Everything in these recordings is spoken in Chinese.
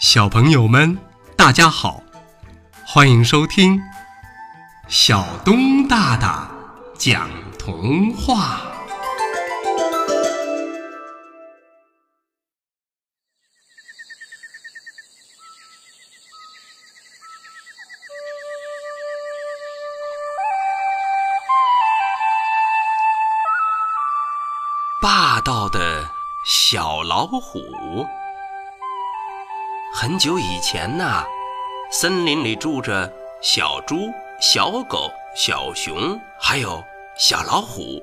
小朋友们，大家好，欢迎收听小东大大讲童话。霸道的小老虎。很久以前呐，森林里住着小猪、小狗、小熊，还有小老虎。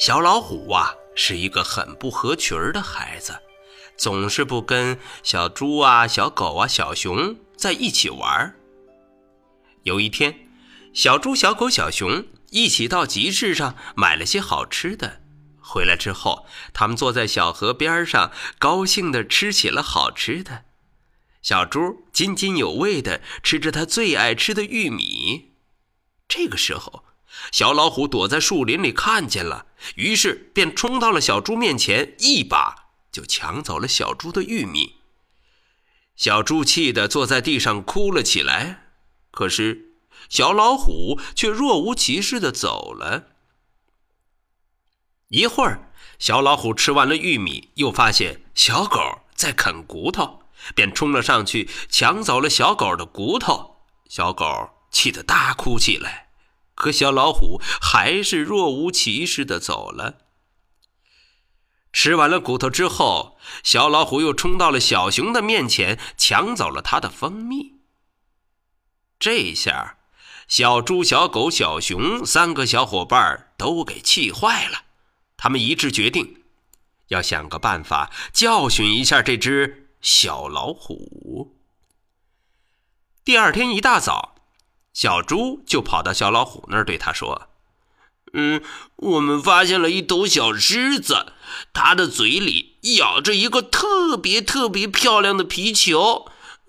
小老虎啊，是一个很不合群儿的孩子，总是不跟小猪啊、小狗啊、小熊在一起玩儿。有一天，小猪、小狗、小熊一起到集市上买了些好吃的。回来之后，他们坐在小河边上，高兴地吃起了好吃的。小猪津津有味地吃着他最爱吃的玉米。这个时候，小老虎躲在树林里看见了，于是便冲到了小猪面前，一把就抢走了小猪的玉米。小猪气得坐在地上哭了起来。可是，小老虎却若无其事地走了。一会儿，小老虎吃完了玉米，又发现小狗在啃骨头，便冲了上去抢走了小狗的骨头。小狗气得大哭起来，可小老虎还是若无其事地走了。吃完了骨头之后，小老虎又冲到了小熊的面前，抢走了它的蜂蜜。这下，小猪、小狗、小熊三个小伙伴都给气坏了。他们一致决定，要想个办法教训一下这只小老虎。第二天一大早，小猪就跑到小老虎那儿，对他说：“嗯，我们发现了一头小狮子，它的嘴里咬着一个特别特别漂亮的皮球。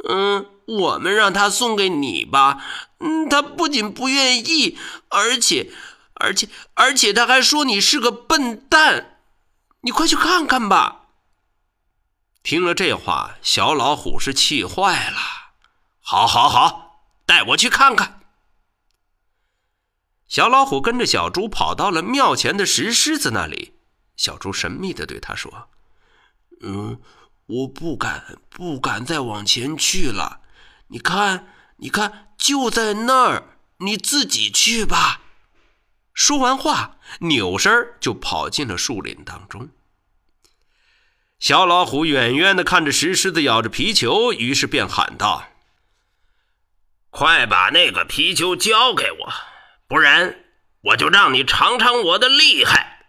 嗯，我们让它送给你吧。嗯，它不仅不愿意，而且……”而且，而且他还说你是个笨蛋，你快去看看吧。听了这话，小老虎是气坏了。好，好，好，带我去看看。小老虎跟着小猪跑到了庙前的石狮子那里。小猪神秘的对他说：“嗯，我不敢，不敢再往前去了。你看，你看，就在那儿，你自己去吧。”说完话，扭身就跑进了树林当中。小老虎远远的看着石狮子咬着皮球，于是便喊道：“快把那个皮球交给我，不然我就让你尝尝我的厉害！”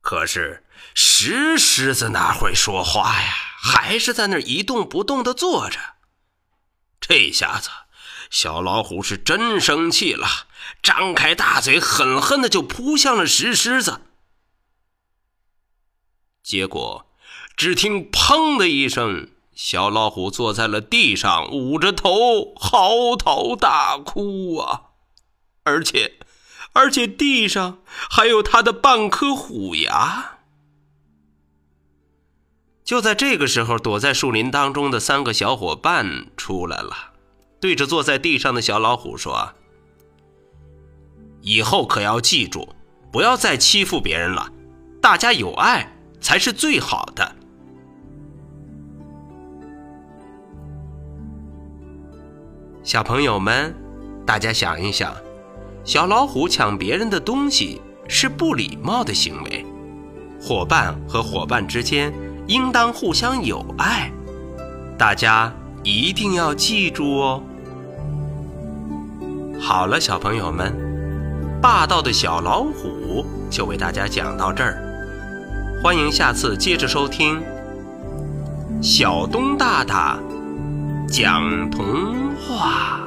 可是石狮子哪会说话呀？还是在那一动不动的坐着。这下子。小老虎是真生气了，张开大嘴，狠狠的就扑向了石狮子。结果，只听“砰”的一声，小老虎坐在了地上，捂着头嚎啕大哭啊！而且，而且地上还有他的半颗虎牙。就在这个时候，躲在树林当中的三个小伙伴出来了。对着坐在地上的小老虎说：“以后可要记住，不要再欺负别人了。大家有爱才是最好的。”小朋友们，大家想一想，小老虎抢别人的东西是不礼貌的行为。伙伴和伙伴之间应当互相友爱。大家。一定要记住哦！好了，小朋友们，霸道的小老虎就为大家讲到这儿，欢迎下次接着收听小东大大讲童话。